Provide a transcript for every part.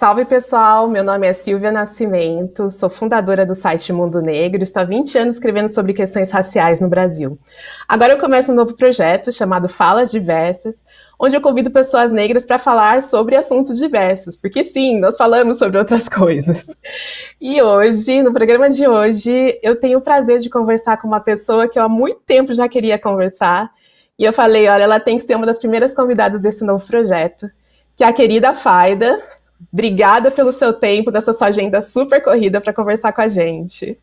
Salve pessoal, meu nome é Silvia Nascimento, sou fundadora do site Mundo Negro, estou há 20 anos escrevendo sobre questões raciais no Brasil. Agora eu começo um novo projeto chamado Falas Diversas, onde eu convido pessoas negras para falar sobre assuntos diversos, porque sim, nós falamos sobre outras coisas. E hoje, no programa de hoje, eu tenho o prazer de conversar com uma pessoa que eu há muito tempo já queria conversar, e eu falei, olha, ela tem que ser uma das primeiras convidadas desse novo projeto, que é a querida Faida, Obrigada pelo seu tempo, dessa sua agenda super corrida para conversar com a gente.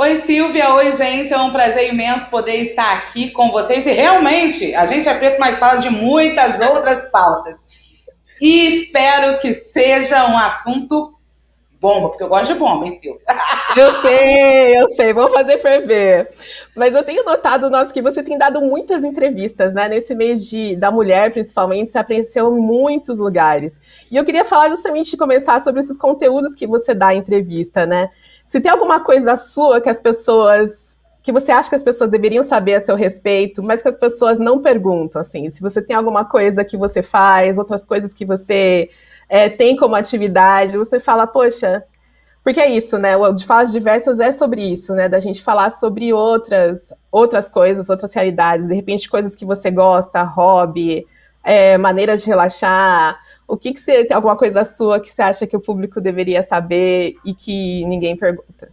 Oi, Silvia. Oi, gente. É um prazer imenso poder estar aqui com vocês. E realmente, a gente é preto, mas fala de muitas outras pautas. E espero que seja um assunto bomba, porque eu gosto de bomba, hein, Silvia? Eu sei, eu sei, vamos fazer ferver. Mas eu tenho notado, nossa, que você tem dado muitas entrevistas, né? Nesse mês de, da mulher, principalmente, você apareceu em muitos lugares. E eu queria falar justamente de começar sobre esses conteúdos que você dá em entrevista, né? Se tem alguma coisa sua que as pessoas que você acha que as pessoas deveriam saber a seu respeito, mas que as pessoas não perguntam, assim, se você tem alguma coisa que você faz, outras coisas que você é, tem como atividade, você fala, poxa, porque é isso, né? O de falas diversas é sobre isso, né? Da gente falar sobre outras, outras coisas, outras realidades, de repente coisas que você gosta, hobby, é, maneiras de relaxar. O que, que você tem alguma coisa sua que você acha que o público deveria saber e que ninguém pergunta?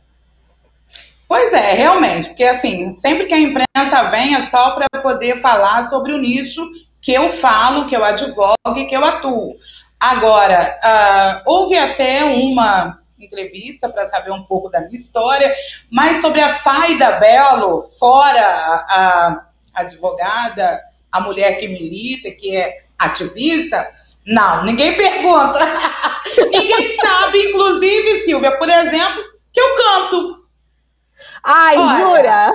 Pois é, realmente, porque assim, sempre que a imprensa vem é só para poder falar sobre o nicho que eu falo, que eu advogo e que eu atuo. Agora, uh, houve até uma entrevista para saber um pouco da minha história, mas sobre a Faida Belo, fora a, a advogada, a mulher que milita, que é ativista, não, ninguém pergunta. ninguém sabe, inclusive, Silvia, por exemplo, que eu canto. Ai, Olha. jura?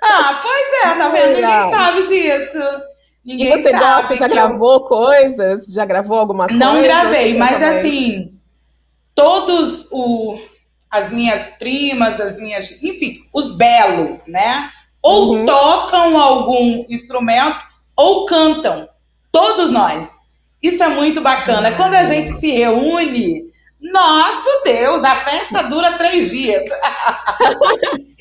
Ah, pois é, tá vendo? Ninguém sabe disso. Ninguém e você sabe, gosta, já gravou eu... coisas? Já gravou alguma coisa? Não gravei, mas também? assim, todos o, as minhas primas, as minhas, enfim, os belos, né? Ou uhum. tocam algum instrumento ou cantam. Todos nós. Isso é muito bacana. Uhum. Quando a gente se reúne, nosso Deus, a festa dura três dias.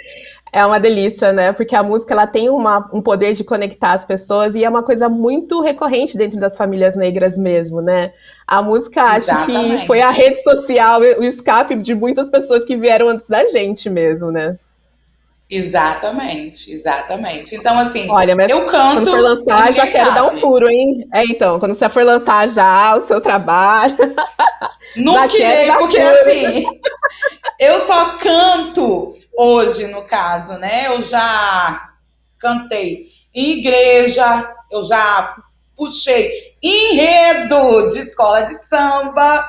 É uma delícia, né? Porque a música ela tem uma, um poder de conectar as pessoas e é uma coisa muito recorrente dentro das famílias negras mesmo, né? A música acho que foi a rede social, o escape de muitas pessoas que vieram antes da gente mesmo, né? Exatamente, exatamente. Então, assim, Olha, mas eu canto. Quando for lançar, já quero sabe. dar um furo, hein? É, então, quando você for lançar já o seu trabalho. Não queria, porque furo. assim, eu só canto hoje, no caso, né? Eu já cantei em igreja, eu já puxei enredo de escola de samba,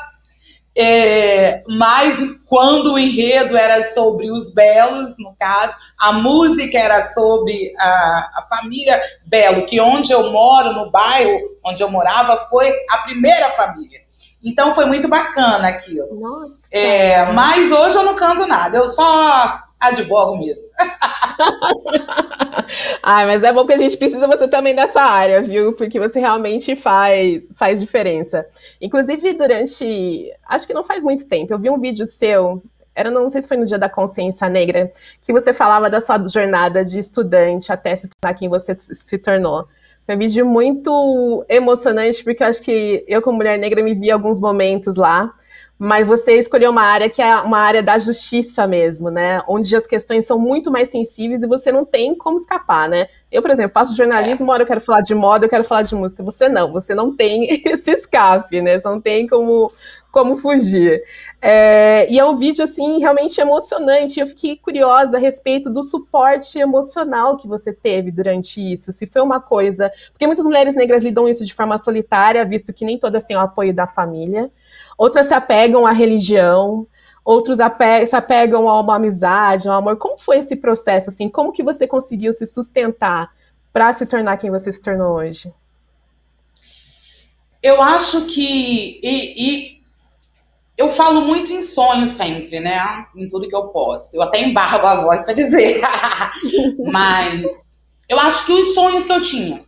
é, mas quando o enredo era sobre os belos, no caso, a música era sobre a, a, família Belo, que onde eu moro, no bairro onde eu morava, foi a primeira família. Então foi muito bacana aquilo. Nossa. É, mas hoje eu não canto nada, eu só advogo mesmo. Ai, mas é bom que a gente precisa você também dessa área, viu? Porque você realmente faz, faz diferença. Inclusive, durante. Acho que não faz muito tempo, eu vi um vídeo seu. Era, não sei se foi no dia da consciência negra, que você falava da sua jornada de estudante até se tornar quem você se tornou. Foi um vídeo muito emocionante, porque eu acho que eu, como mulher negra, me vi alguns momentos lá mas você escolheu uma área que é uma área da justiça mesmo, né? Onde as questões são muito mais sensíveis e você não tem como escapar, né? Eu, por exemplo, faço jornalismo, hora eu quero falar de moda, eu quero falar de música. Você não, você não tem esse escape, né? Você não tem como, como fugir. É, e é um vídeo, assim, realmente emocionante. Eu fiquei curiosa a respeito do suporte emocional que você teve durante isso. Se foi uma coisa. Porque muitas mulheres negras lidam isso de forma solitária, visto que nem todas têm o apoio da família. Outras se apegam à religião, outros se apegam a uma amizade, ao amor. Como foi esse processo, assim? Como que você conseguiu se sustentar para se tornar quem você se tornou hoje? Eu acho que e, e, eu falo muito em sonhos sempre, né? Em tudo que eu posto. Eu até embargo a voz para dizer. Mas eu acho que os sonhos que eu tinha,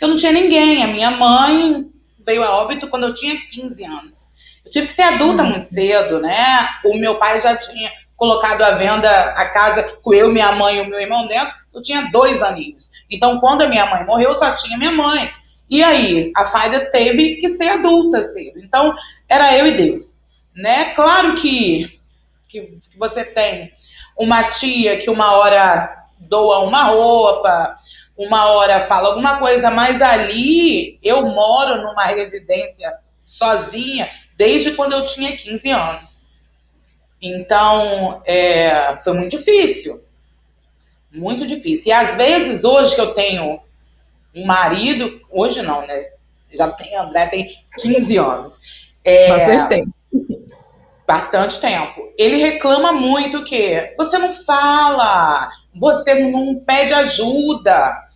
eu não tinha ninguém. A minha mãe veio a óbito quando eu tinha 15 anos. Eu tive que ser adulta Nossa. muito cedo, né? O meu pai já tinha colocado à venda a casa com eu, minha mãe e o meu irmão dentro. Eu tinha dois aninhos. Então, quando a minha mãe morreu, eu só tinha minha mãe. E aí, a Faida teve que ser adulta cedo. Então, era eu e Deus. Né? Claro que, que você tem uma tia que uma hora doa uma roupa, uma hora fala alguma coisa, mas ali eu moro numa residência sozinha desde quando eu tinha 15 anos. Então, é, foi muito difícil. Muito difícil. E às vezes, hoje que eu tenho um marido, hoje não, né? Já tem, André tem 15 anos. É, Bastante tempo. Bastante tempo. Ele reclama muito que você não fala, você não pede ajuda.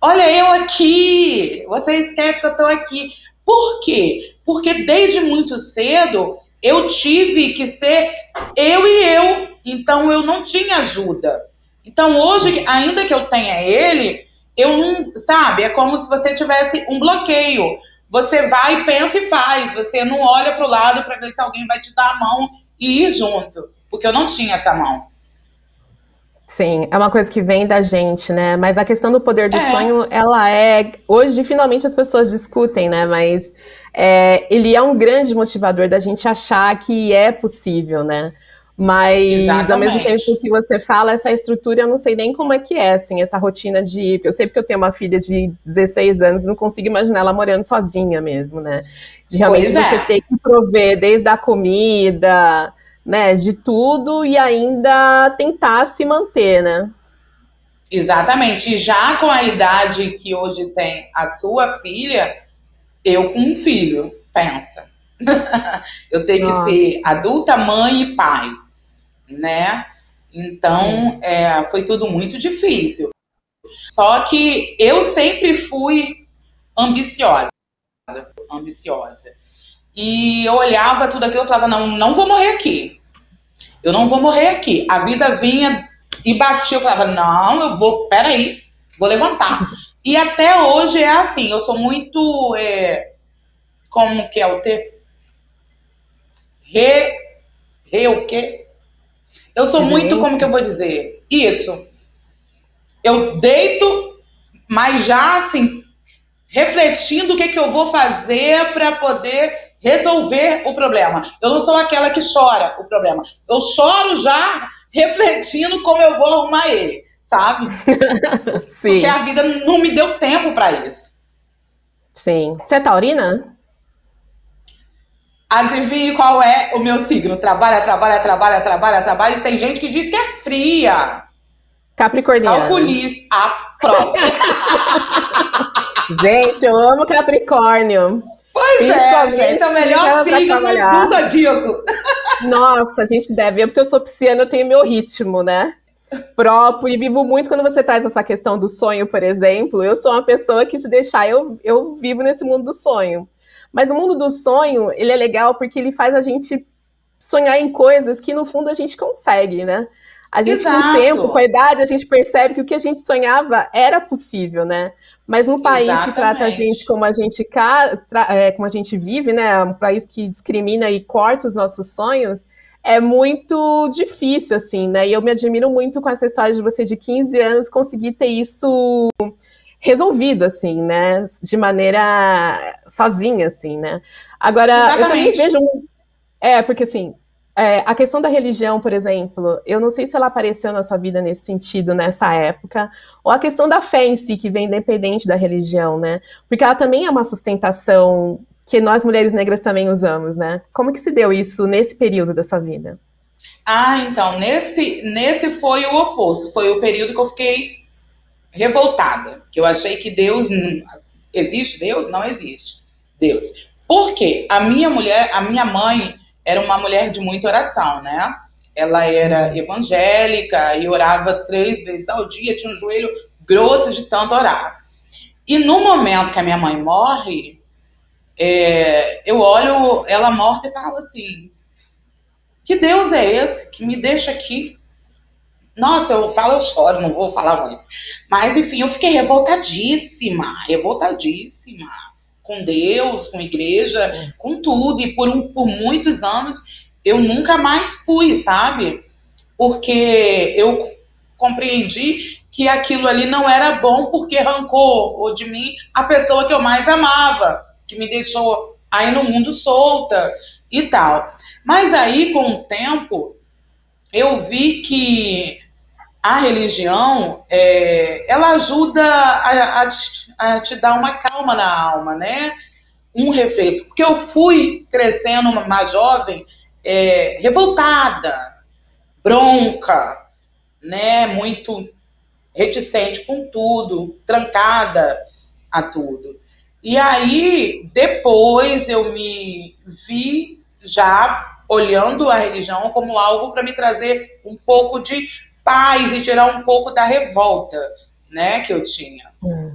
Olha eu aqui, você esquece que eu estou aqui. Por quê? Porque desde muito cedo eu tive que ser eu e eu, então eu não tinha ajuda. Então hoje, ainda que eu tenha ele, eu não, sabe, é como se você tivesse um bloqueio. Você vai, pensa e faz. Você não olha para o lado para ver se alguém vai te dar a mão e ir junto. Porque eu não tinha essa mão. Sim, é uma coisa que vem da gente, né? Mas a questão do poder do é. sonho, ela é. Hoje, finalmente, as pessoas discutem, né? Mas é, ele é um grande motivador da gente achar que é possível, né? Mas Exatamente. ao mesmo tempo que você fala essa estrutura, eu não sei nem como é que é, assim, essa rotina de. Eu sei porque eu tenho uma filha de 16 anos, não consigo imaginar ela morando sozinha mesmo, né? De realmente você é. ter que prover desde a comida, né, de tudo e ainda tentar se manter, né? Exatamente. E já com a idade que hoje tem a sua filha, eu com um filho, pensa. eu tenho Nossa. que ser adulta, mãe e pai né? Então, é, foi tudo muito difícil. Só que eu sempre fui ambiciosa, ambiciosa. E eu olhava tudo aquilo e falava, não, não vou morrer aqui. Eu não vou morrer aqui. A vida vinha e batia, eu falava, não, eu vou, peraí, vou levantar. E até hoje é assim, eu sou muito, é, como que é o ter? Re, re o quê? Eu sou muito, como que eu vou dizer? Isso. Eu deito, mas já assim, refletindo o que, que eu vou fazer para poder resolver o problema. Eu não sou aquela que chora o problema. Eu choro já refletindo como eu vou arrumar ele, sabe? Sim. Porque a vida não me deu tempo para isso. Sim. Você é taurina? Adivinhe qual é o meu signo? Trabalha, trabalha, trabalha, trabalha, trabalha. E tem gente que diz que é fria. Capricorniana. Calculista. A própria. gente, eu amo Capricórnio. Pois é, gente, é o melhor signo do zodíaco. Nossa, a gente deve. Eu, porque eu sou pisciana, eu tenho meu ritmo, né? Próprio e vivo muito quando você traz essa questão do sonho, por exemplo. Eu sou uma pessoa que, se deixar, eu, eu vivo nesse mundo do sonho. Mas o mundo do sonho, ele é legal porque ele faz a gente sonhar em coisas que no fundo a gente consegue, né? A gente, Exato. com o tempo, com a idade, a gente percebe que o que a gente sonhava era possível, né? Mas num país Exatamente. que trata a gente como a gente, é, como a gente vive, né? Um país que discrimina e corta os nossos sonhos, é muito difícil, assim, né? E eu me admiro muito com essa história de você de 15 anos conseguir ter isso resolvido, assim, né? De maneira sozinha, assim, né? Agora, Exatamente. eu também vejo. É, porque assim, é, a questão da religião, por exemplo, eu não sei se ela apareceu na sua vida nesse sentido, nessa época, ou a questão da fé em si, que vem independente da religião, né? Porque ela também é uma sustentação que nós mulheres negras também usamos, né? Como que se deu isso nesse período da sua vida? Ah, então, nesse, nesse foi o oposto. Foi o período que eu fiquei revoltada, que eu achei que Deus existe Deus, não existe Deus. Por quê? A minha mulher, a minha mãe era uma mulher de muita oração, né? Ela era evangélica e orava três vezes ao dia, tinha um joelho grosso de tanto orar. E no momento que a minha mãe morre, é, eu olho ela morta e falo assim: que Deus é esse que me deixa aqui nossa, eu falo, eu choro, não vou falar muito. Mas, enfim, eu fiquei revoltadíssima, revoltadíssima. Com Deus, com igreja, com tudo. E por, um, por muitos anos eu nunca mais fui, sabe? Porque eu compreendi que aquilo ali não era bom porque arrancou de mim a pessoa que eu mais amava, que me deixou aí no mundo solta e tal. Mas aí, com o tempo, eu vi que a religião, é, ela ajuda a, a, a, te dar uma calma na alma, né? Um refresco. Porque eu fui crescendo mais jovem, é, revoltada, bronca, né? Muito reticente com tudo, trancada a tudo. E aí, depois eu me vi já olhando a religião como algo para me trazer um pouco de paz e tirar um pouco da revolta, né, que eu tinha. Hum.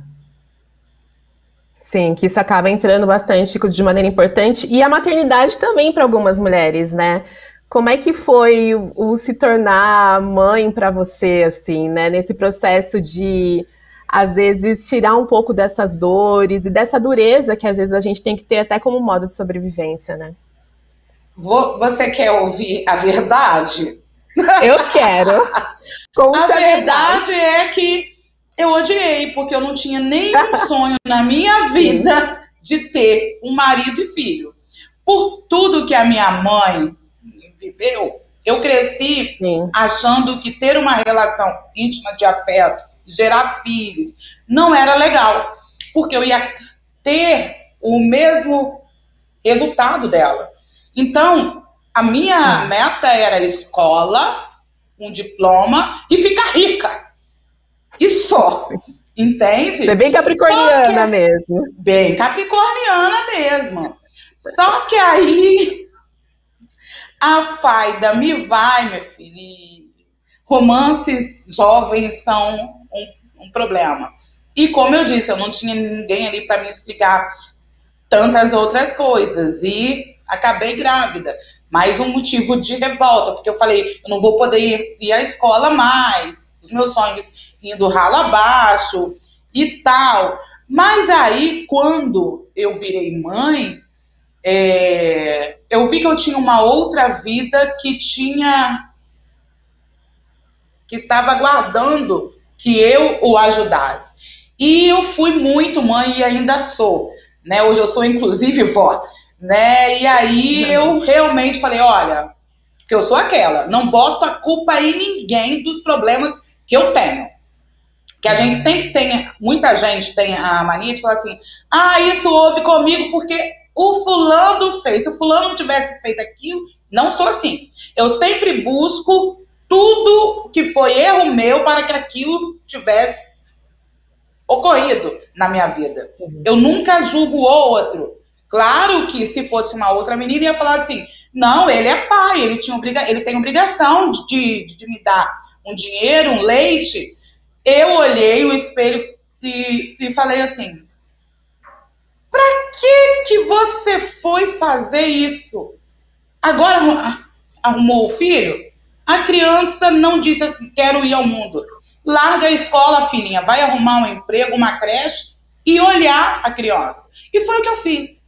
Sim, que isso acaba entrando bastante de maneira importante. E a maternidade também para algumas mulheres, né? Como é que foi o, o se tornar mãe para você, assim, né? Nesse processo de, às vezes, tirar um pouco dessas dores e dessa dureza que às vezes a gente tem que ter até como modo de sobrevivência, né? Você quer ouvir a verdade? Eu quero. Conte a, a verdade é que eu odiei, porque eu não tinha nenhum sonho na minha vida de ter um marido e filho. Por tudo que a minha mãe viveu, eu cresci Sim. achando que ter uma relação íntima de afeto, gerar filhos, não era legal, porque eu ia ter o mesmo resultado dela. Então, a minha hum. meta era escola, um diploma e ficar rica. E só. Sim. Entende? Você é bem capricorniana que, mesmo. Bem capricorniana mesmo. Só que aí a faida me vai, meu filho. E romances jovens são um, um problema. E como eu disse, eu não tinha ninguém ali para me explicar tantas outras coisas. E acabei grávida. Mais um motivo de revolta, porque eu falei, eu não vou poder ir, à escola mais, os meus sonhos indo ralo abaixo e tal. Mas aí, quando eu virei mãe, é, eu vi que eu tinha uma outra vida que tinha. que estava aguardando que eu o ajudasse. E eu fui muito mãe e ainda sou. Né? Hoje eu sou, inclusive, vó né? E aí eu realmente falei, olha, que eu sou aquela, não boto a culpa em ninguém dos problemas que eu tenho. Que a gente sempre tem, muita gente tem a mania de falar assim, ah, isso houve comigo porque o fulano fez. Se o fulano não tivesse feito aquilo, não sou assim. Eu sempre busco tudo que foi erro meu para que aquilo tivesse ocorrido na minha vida. Uhum. Eu nunca julgo o outro. Claro que se fosse uma outra menina, ia falar assim: não, ele é pai, ele, tinha obriga ele tem obrigação de, de, de me dar um dinheiro, um leite. Eu olhei o espelho e, e falei assim: para que, que você foi fazer isso? Agora arrumou o filho? A criança não disse assim: quero ir ao mundo. Larga a escola, filhinha, vai arrumar um emprego, uma creche e olhar a criança. E foi o que eu fiz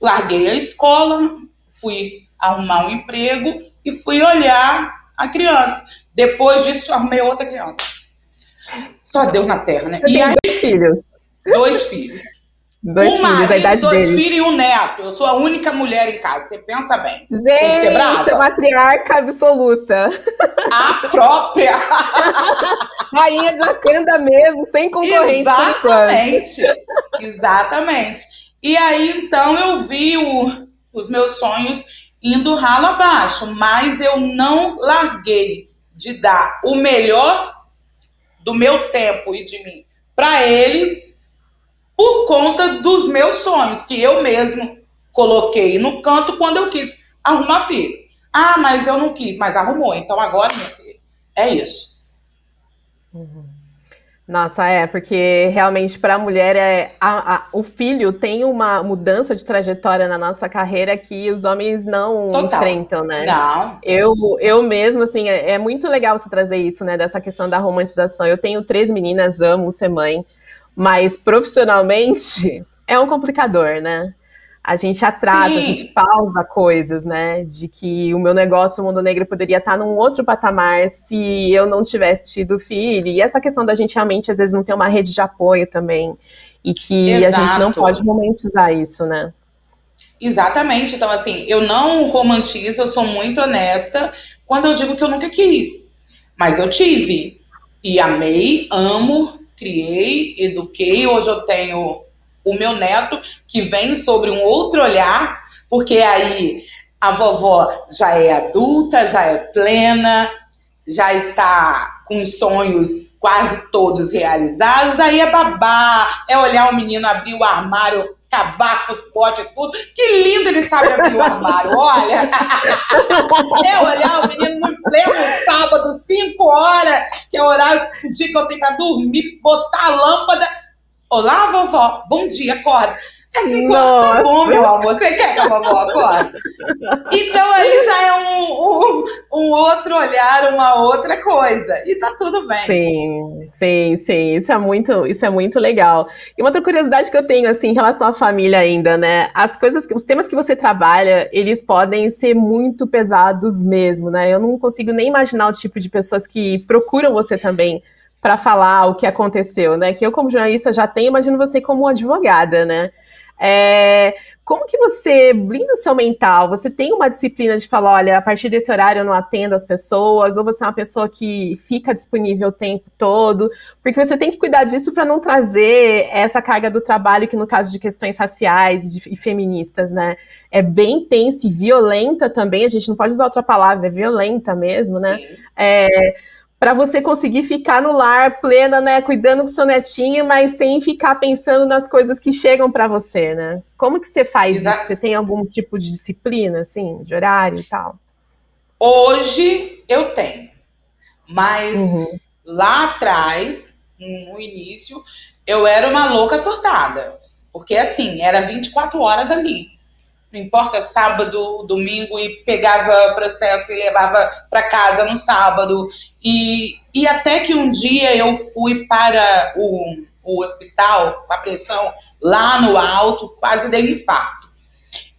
larguei a escola, fui arrumar um emprego e fui olhar a criança. Depois disso, arrumei outra criança. Só Deus na Terra, né? Você e aí, dois filhos. Dois filhos. Dois um filhos, marido, a idade dois deles. filhos e um neto. Eu sou a única mulher em casa. Você pensa bem. Gente, é matriarca absoluta. A própria. Rainha de Wakanda mesmo, sem concorrente Exatamente. Exatamente. E aí, então, eu vi o, os meus sonhos indo ralo abaixo, mas eu não larguei de dar o melhor do meu tempo e de mim para eles por conta dos meus sonhos, que eu mesmo coloquei no canto quando eu quis arrumar filho. Ah, mas eu não quis, mas arrumou. Então agora, meu filho, é isso. Uhum. Nossa, é, porque realmente para a mulher é, a, a, o filho tem uma mudança de trajetória na nossa carreira que os homens não Total. enfrentam, né? Não. Eu, eu mesmo, assim, é, é, muito legal você trazer isso, né? Dessa questão da romantização. Eu tenho três meninas, amo ser mãe, mas profissionalmente é um complicador, né? A gente atrasa, Sim. a gente pausa coisas, né? De que o meu negócio, o Mundo Negro, poderia estar num outro patamar se eu não tivesse tido filho. E essa questão da gente realmente, às vezes, não ter uma rede de apoio também. E que Exato. a gente não pode romantizar isso, né? Exatamente. Então, assim, eu não romantizo, eu sou muito honesta quando eu digo que eu nunca quis. Mas eu tive. E amei, amo, criei, eduquei. Hoje eu tenho o meu neto, que vem sobre um outro olhar, porque aí a vovó já é adulta, já é plena, já está com os sonhos quase todos realizados, aí é babá, é olhar o menino abrir o armário, acabar com os potes e tudo. Que lindo ele sabe abrir o armário, olha! é olhar o menino no pleno sábado, 5 horas, que é o horário do dia que eu tenho para dormir, botar a lâmpada Olá, vovó. Bom dia, acorda. É assim, tá bom, meu amor. Você quer que a vovó acorde? Então aí já é um, um, um, outro olhar, uma outra coisa. E tá tudo bem. Sim, sim, sim. Isso é muito, isso é muito legal. E uma outra curiosidade que eu tenho, assim, em relação à família ainda, né? As coisas, os temas que você trabalha, eles podem ser muito pesados mesmo, né? Eu não consigo nem imaginar o tipo de pessoas que procuram você também para falar o que aconteceu, né? Que eu, como jornalista, já tenho, imagino você como advogada, né? É, como que você blinda o seu mental? Você tem uma disciplina de falar, olha, a partir desse horário eu não atendo as pessoas, ou você é uma pessoa que fica disponível o tempo todo? Porque você tem que cuidar disso para não trazer essa carga do trabalho, que no caso de questões raciais e, de, e feministas, né, é bem intensa e violenta também, a gente não pode usar outra palavra, é violenta mesmo, né? É, para você conseguir ficar no lar plena, né, cuidando do seu netinho, mas sem ficar pensando nas coisas que chegam para você, né? Como que você faz Exato. isso? Você tem algum tipo de disciplina, assim, de horário e tal? Hoje eu tenho, mas uhum. lá atrás, no início, eu era uma louca surtada, porque assim, era 24 horas ali não importa sábado, domingo, e pegava processo e levava para casa no sábado. E, e até que um dia eu fui para o, o hospital, com a pressão lá no alto, quase dei um infarto.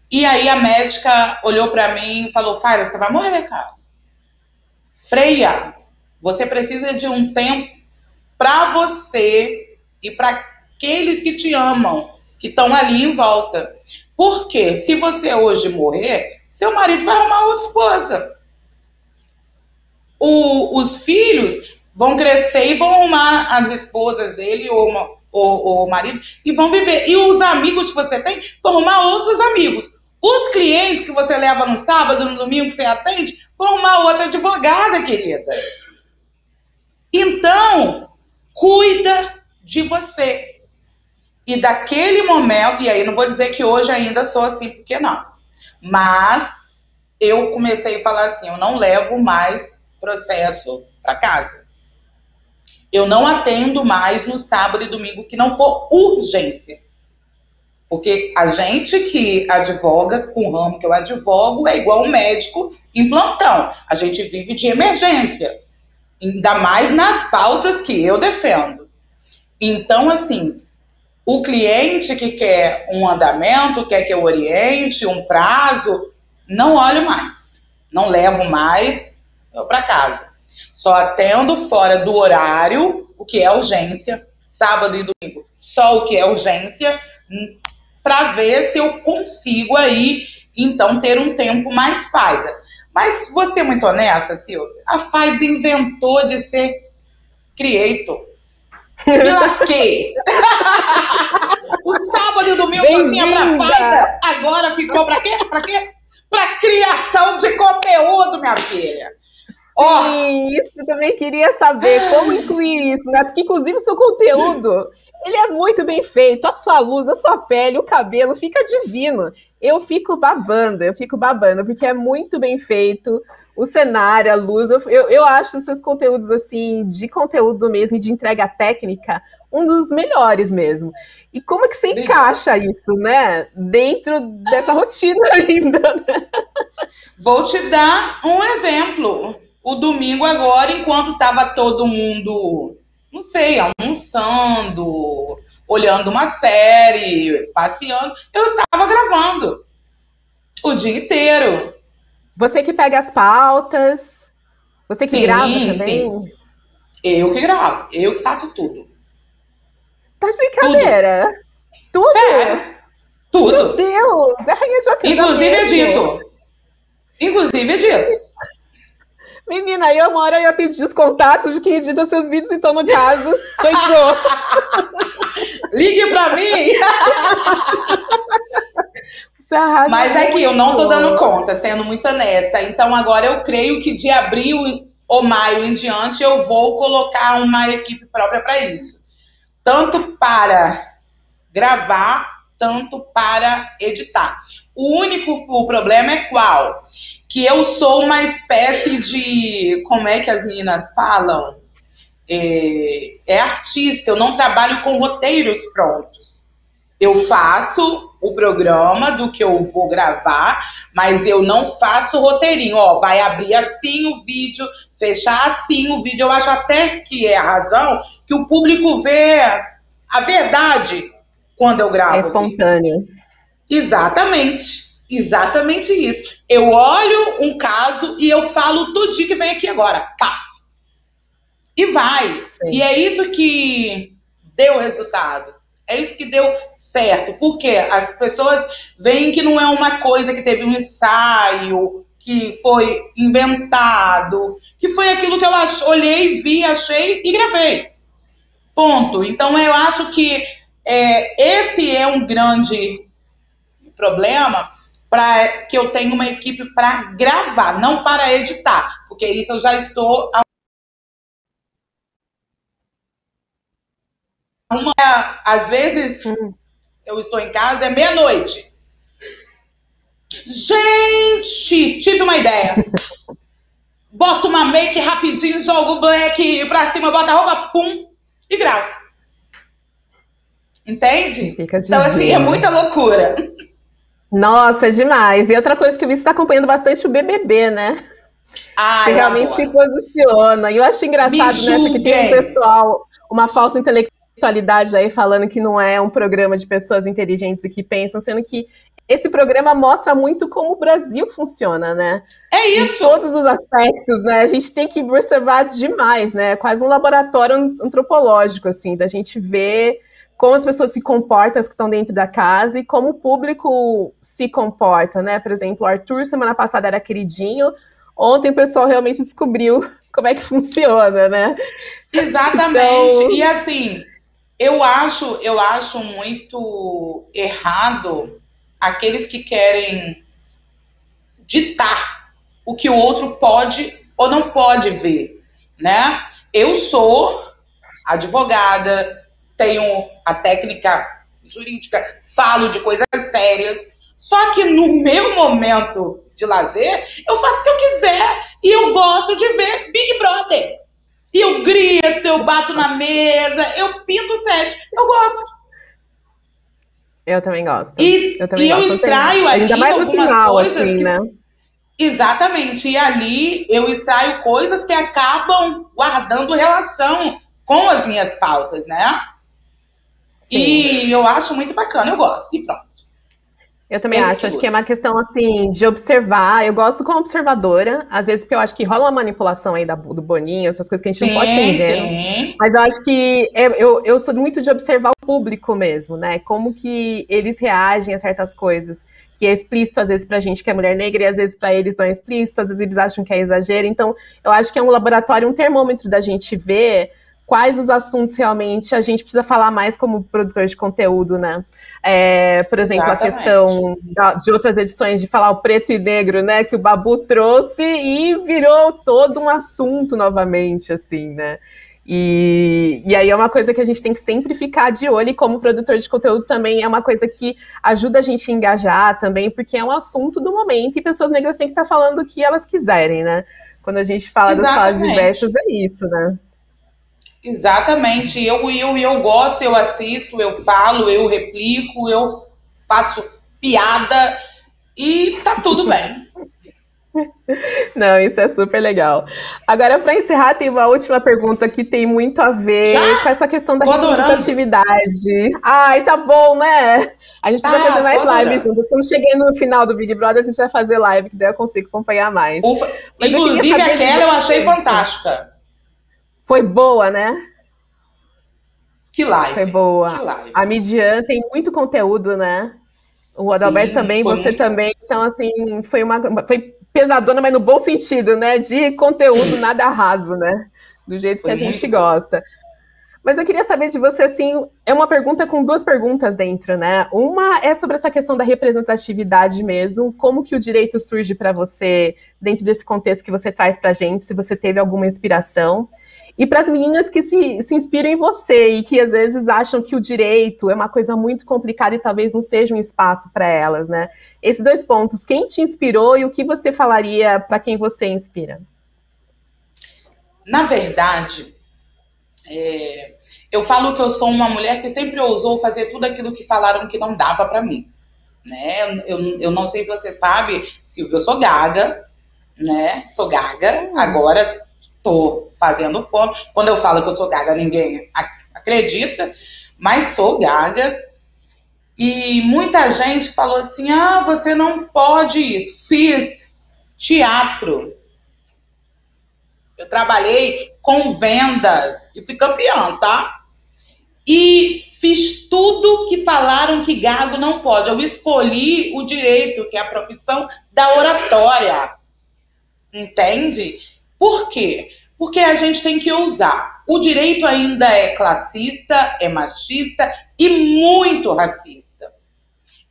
E aí a médica olhou para mim e falou: Faira, você vai morrer, cara. Freia, você precisa de um tempo para você e para aqueles que te amam, que estão ali em volta. Porque se você hoje morrer, seu marido vai arrumar outra esposa. O, os filhos vão crescer e vão arrumar as esposas dele ou, uma, ou, ou o marido e vão viver. E os amigos que você tem vão arrumar outros amigos. Os clientes que você leva no sábado, no domingo que você atende, vão arrumar outra advogada, querida. Então, cuida de você. E daquele momento, e aí não vou dizer que hoje ainda sou assim, porque não. Mas eu comecei a falar assim: eu não levo mais processo para casa. Eu não atendo mais no sábado e domingo que não for urgência. Porque a gente que advoga com o ramo que eu advogo é igual um médico em plantão. A gente vive de emergência. Ainda mais nas pautas que eu defendo. Então, assim, o cliente que quer um andamento, quer que eu oriente, um prazo, não olho mais. Não levo mais para casa. Só atendo fora do horário o que é urgência, sábado e domingo, só o que é urgência, para ver se eu consigo aí, então, ter um tempo mais faida. Mas ser muito honesta, Silvia, a Faida inventou de ser creator. Me lasquei. o sábado e o domingo que eu tinha pra faida, agora ficou pra quê? Pra quê? Pra criação de conteúdo, minha filha. Oh. Sim, isso eu também queria saber como incluir isso, né? Porque, inclusive, o seu conteúdo, ele é muito bem feito. A sua luz, a sua pele, o cabelo, fica divino. Eu fico babando, eu fico babando, porque é muito bem feito o cenário, a luz. Eu, eu, eu acho os seus conteúdos, assim, de conteúdo mesmo, de entrega técnica, um dos melhores mesmo. E como é que você encaixa isso, né? Dentro dessa rotina ainda, né? Vou te dar um exemplo. O domingo agora, enquanto estava todo mundo, não sei, almoçando, olhando uma série, passeando, eu estava gravando o dia inteiro. Você que pega as pautas, você que sim, grava também? Sim. Eu que gravo, eu que faço tudo. Tá de brincadeira? Tudo? tudo? Sério? Tudo. Meu Deus! É rainha de Inclusive edito. Inclusive edito. Menina, eu uma hora ia pedir os contatos de quem edita seus vídeos, então no caso, sou eu. Ligue pra mim! Mas é que eu não tô dando conta, sendo muito honesta. Então agora eu creio que de abril ou maio em diante eu vou colocar uma equipe própria para isso. Tanto para gravar, tanto para editar. O único o problema é qual? Que eu sou uma espécie de. Como é que as meninas falam? É, é artista, eu não trabalho com roteiros prontos. Eu faço o programa do que eu vou gravar, mas eu não faço roteirinho. Ó, vai abrir assim o vídeo, fechar assim o vídeo. Eu acho até que é a razão que o público vê a verdade quando eu gravo. É espontâneo. Exatamente. Exatamente isso. Eu olho um caso e eu falo tudo que vem aqui agora. Paf! E vai. Sim. E é isso que deu resultado. É isso que deu certo. Porque as pessoas veem que não é uma coisa que teve um ensaio, que foi inventado, que foi aquilo que eu olhei, vi, achei e gravei. Ponto. Então eu acho que é, esse é um grande problema para que eu tenha uma equipe para gravar, não para editar, porque isso eu já estou uma às vezes eu estou em casa é meia-noite. Gente, tive uma ideia. Bota uma make rapidinho, jogo o black pra cima, bota a roupa, pum, e gravo. Entende? então, assim, é muita loucura. Nossa, é demais. E outra coisa que eu vi, você está acompanhando bastante o BBB, né? Ah, você realmente se posiciona. E eu acho engraçado, né? Porque tem um pessoal, uma falsa intelectualidade aí falando que não é um programa de pessoas inteligentes e que pensam, sendo que esse programa mostra muito como o Brasil funciona, né? É isso. Em todos os aspectos, né? A gente tem que observar demais, né? Quase um laboratório antropológico, assim, da gente ver como as pessoas se comportam, as que estão dentro da casa, e como o público se comporta, né? Por exemplo, o Arthur, semana passada, era queridinho. Ontem o pessoal realmente descobriu como é que funciona, né? Exatamente. Então... E assim, eu acho, eu acho muito errado aqueles que querem ditar o que o outro pode ou não pode ver, né? Eu sou advogada, tenho a técnica jurídica, falo de coisas sérias. Só que no meu momento de lazer, eu faço o que eu quiser e eu gosto de ver Big Brother. E eu grito, eu bato na mesa, eu pinto o set. Eu gosto. Eu também gosto. E eu, também e gosto. eu extraio ali Ainda mais no final, assim, né? Exatamente. E ali eu extraio coisas que acabam guardando relação com as minhas pautas, né? Sim. E eu acho muito bacana, eu gosto. E pronto. Eu também acho, acho que é uma questão assim de observar. Eu gosto como observadora, às vezes porque eu acho que rola uma manipulação aí da, do Boninho, essas coisas que a gente sim, não pode ser ingênuo. Mas eu acho que é, eu, eu sou muito de observar o público mesmo, né? Como que eles reagem a certas coisas. Que é explícito às vezes pra gente que é mulher negra, e às vezes para eles não é explícito, às vezes eles acham que é exagero. Então, eu acho que é um laboratório, um termômetro da gente ver quais os assuntos realmente a gente precisa falar mais como produtor de conteúdo, né? É, por exemplo, Exatamente. a questão da, de outras edições de falar o preto e negro, né? Que o Babu trouxe e virou todo um assunto novamente, assim, né? E, e aí é uma coisa que a gente tem que sempre ficar de olho, e como produtor de conteúdo também é uma coisa que ajuda a gente a engajar também, porque é um assunto do momento e pessoas negras têm que estar falando o que elas quiserem, né? Quando a gente fala Exatamente. das falas diversas, é isso, né? Exatamente. Eu, eu, eu gosto, eu assisto, eu falo, eu replico, eu faço piada e tá tudo bem. Não, isso é super legal. Agora, para encerrar, tem uma última pergunta que tem muito a ver Já? com essa questão da representatividade. Ai, tá bom, né? A gente precisa ah, fazer mais lives juntas. Quando cheguei no final do Big Brother, a gente vai fazer live, que daí eu consigo acompanhar mais. Ufa. Inclusive, aquela eu achei fantástica. Foi boa, né? Que live. Foi boa. Live. A Midian tem muito conteúdo, né? O Adalberto Sim, também, você muito... também. Então, assim, foi uma. Foi pesadona, mas no bom sentido, né? De conteúdo nada raso, né? Do jeito foi que a gente muito... gosta. Mas eu queria saber de você, assim, é uma pergunta com duas perguntas dentro, né? Uma é sobre essa questão da representatividade mesmo, como que o direito surge para você dentro desse contexto que você traz para gente, se você teve alguma inspiração. E para as meninas que se, se inspiram em você e que às vezes acham que o direito é uma coisa muito complicada e talvez não seja um espaço para elas, né? Esses dois pontos, quem te inspirou e o que você falaria para quem você inspira? Na verdade, é, eu falo que eu sou uma mulher que sempre ousou fazer tudo aquilo que falaram que não dava para mim. Né? Eu, eu não sei se você sabe, Silvia, eu sou gaga, né? Sou gaga, agora tô fazendo fome. Quando eu falo que eu sou gaga, ninguém acredita, mas sou gaga. E muita gente falou assim: ah, você não pode isso. Fiz teatro. Eu trabalhei com vendas e fui campeã, tá? E fiz tudo que falaram que gago não pode. Eu escolhi o direito, que é a profissão da oratória. Entende? Por quê? Porque a gente tem que ousar. O direito ainda é classista, é machista e muito racista.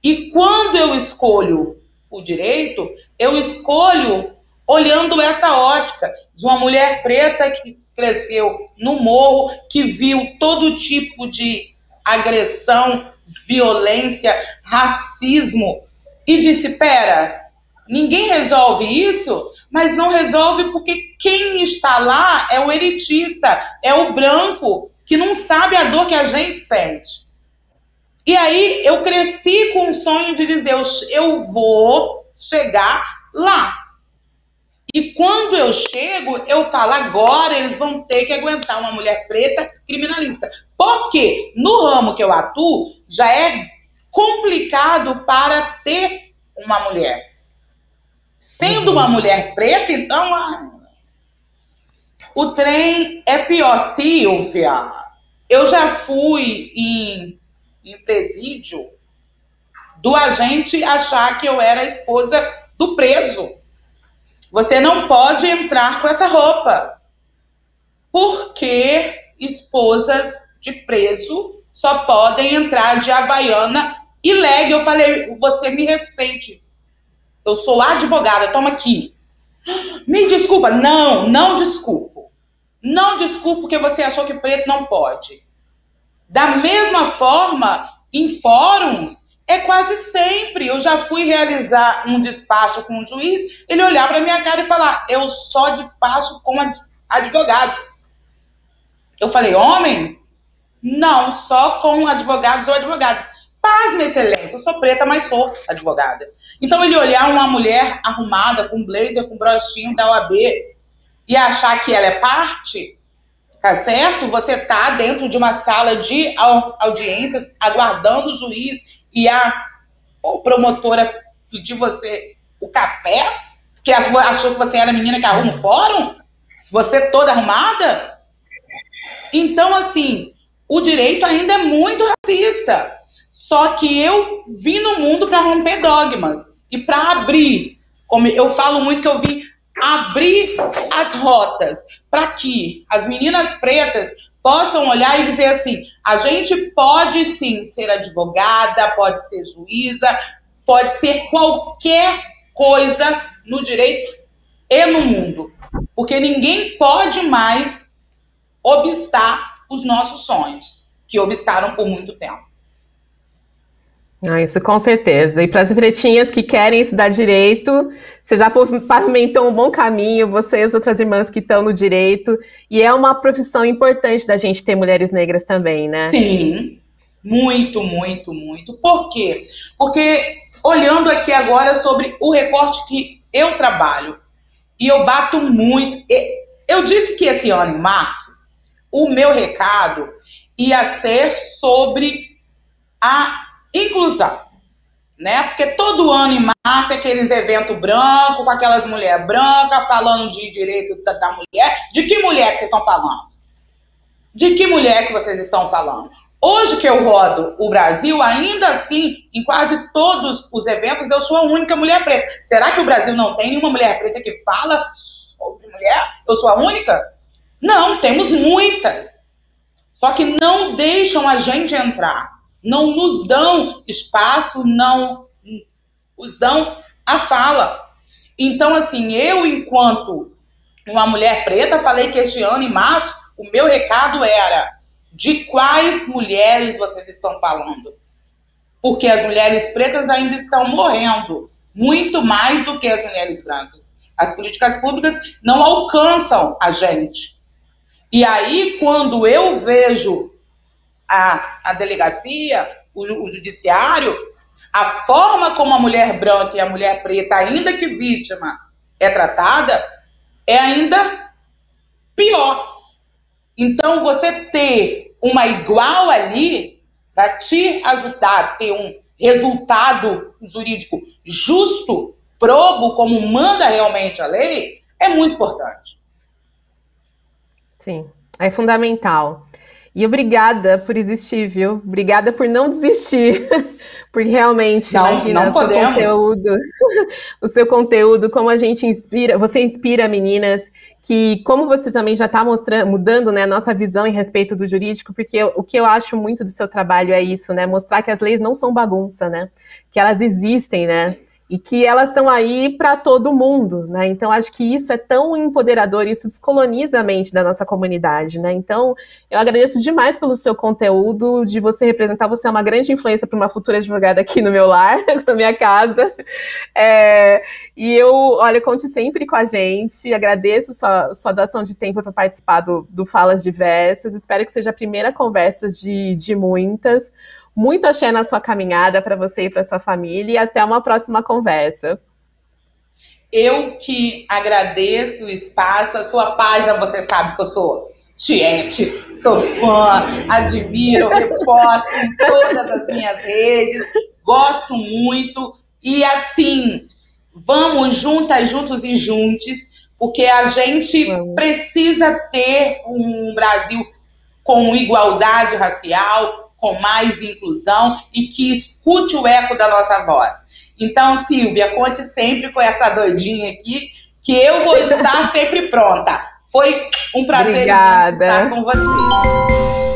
E quando eu escolho o direito, eu escolho olhando essa ótica de uma mulher preta que cresceu no morro, que viu todo tipo de agressão, violência, racismo e disse: pera, ninguém resolve isso, mas não resolve porque quem está lá é o elitista, é o branco que não sabe a dor que a gente sente. E aí eu cresci com o sonho de dizer: eu, eu vou chegar lá. E quando eu chego, eu falo: agora eles vão ter que aguentar uma mulher preta criminalista. Porque no ramo que eu atuo, já é complicado para ter uma mulher. Sendo uma mulher preta, então ah, o trem é pior. Silvia, eu já fui em, em presídio do agente achar que eu era a esposa do preso. Você não pode entrar com essa roupa. Porque esposas de preso só podem entrar de havaiana e leg. Eu falei, você me respeite. Eu sou advogada, toma aqui. Me desculpa. Não, não desculpo. Não desculpo porque você achou que preto não pode. Da mesma forma, em fóruns, é quase sempre. Eu já fui realizar um despacho com um juiz, ele olhar para minha cara e falar: eu só despacho com advogados. Eu falei: homens? Não, só com advogados ou advogadas. Minha excelência, eu sou preta, mas sou advogada. Então, ele olhar uma mulher arrumada, com blazer, com broxinho da OAB, e achar que ela é parte, tá certo? Você tá dentro de uma sala de audiências, aguardando o juiz e a promotora pedir você o café, que achou que você era a menina que arruma o fórum? Você toda arrumada? Então, assim, o direito ainda é muito racista. Só que eu vim no mundo para romper dogmas e para abrir. Como eu falo muito que eu vim abrir as rotas para que as meninas pretas possam olhar e dizer assim: a gente pode sim ser advogada, pode ser juíza, pode ser qualquer coisa no direito e no mundo, porque ninguém pode mais obstar os nossos sonhos, que obstaram por muito tempo. Ah, isso com certeza. E para as pretinhas que querem estudar direito, você já pavimentou um bom caminho, você e as outras irmãs que estão no direito. E é uma profissão importante da gente ter mulheres negras também, né? Sim, muito, muito, muito. Por quê? Porque olhando aqui agora sobre o recorte que eu trabalho e eu bato muito. Eu disse que esse ano, em março, o meu recado ia ser sobre a inclusão, né? Porque todo ano em março é aqueles eventos brancos, com aquelas mulheres brancas falando de direito da, da mulher. De que mulher que vocês estão falando? De que mulher que vocês estão falando? Hoje que eu rodo o Brasil, ainda assim, em quase todos os eventos, eu sou a única mulher preta. Será que o Brasil não tem nenhuma mulher preta que fala sobre mulher? Eu sou a única? Não, temos muitas. Só que não deixam a gente entrar. Não nos dão espaço, não nos dão a fala. Então, assim, eu, enquanto uma mulher preta, falei que este ano, em março, o meu recado era de quais mulheres vocês estão falando? Porque as mulheres pretas ainda estão morrendo muito mais do que as mulheres brancas. As políticas públicas não alcançam a gente. E aí, quando eu vejo a, a delegacia, o, o judiciário, a forma como a mulher branca e a mulher preta, ainda que vítima, é tratada, é ainda pior. Então, você ter uma igual ali para te ajudar a ter um resultado jurídico justo, probo, como manda realmente a lei, é muito importante. Sim, é fundamental. E obrigada por existir, viu? Obrigada por não desistir. Porque realmente, não, imagina não o seu conteúdo, o seu conteúdo, como a gente inspira, você inspira meninas que como você também já está mostrando, mudando né, a nossa visão em respeito do jurídico, porque eu, o que eu acho muito do seu trabalho é isso, né? Mostrar que as leis não são bagunça, né? Que elas existem, né? E que elas estão aí para todo mundo, né? Então acho que isso é tão empoderador, isso descoloniza a mente da nossa comunidade, né? Então eu agradeço demais pelo seu conteúdo, de você representar, você é uma grande influência para uma futura advogada aqui no meu lar, na minha casa. É, e eu, olha, conte sempre com a gente, agradeço sua, sua doação de tempo para participar do, do Falas Diversas, espero que seja a primeira conversa de, de muitas. Muito axé na sua caminhada para você e para sua família e até uma próxima conversa. Eu que agradeço o espaço, a sua página, você sabe que eu sou tiete, sou fã, admiro, reposto em todas as minhas redes, gosto muito. E assim, vamos juntas, juntos e juntos, porque a gente precisa ter um Brasil com igualdade racial, com mais inclusão e que escute o eco da nossa voz. Então, Silvia, conte sempre com essa doidinha aqui, que eu vou estar sempre pronta. Foi um prazer estar com você.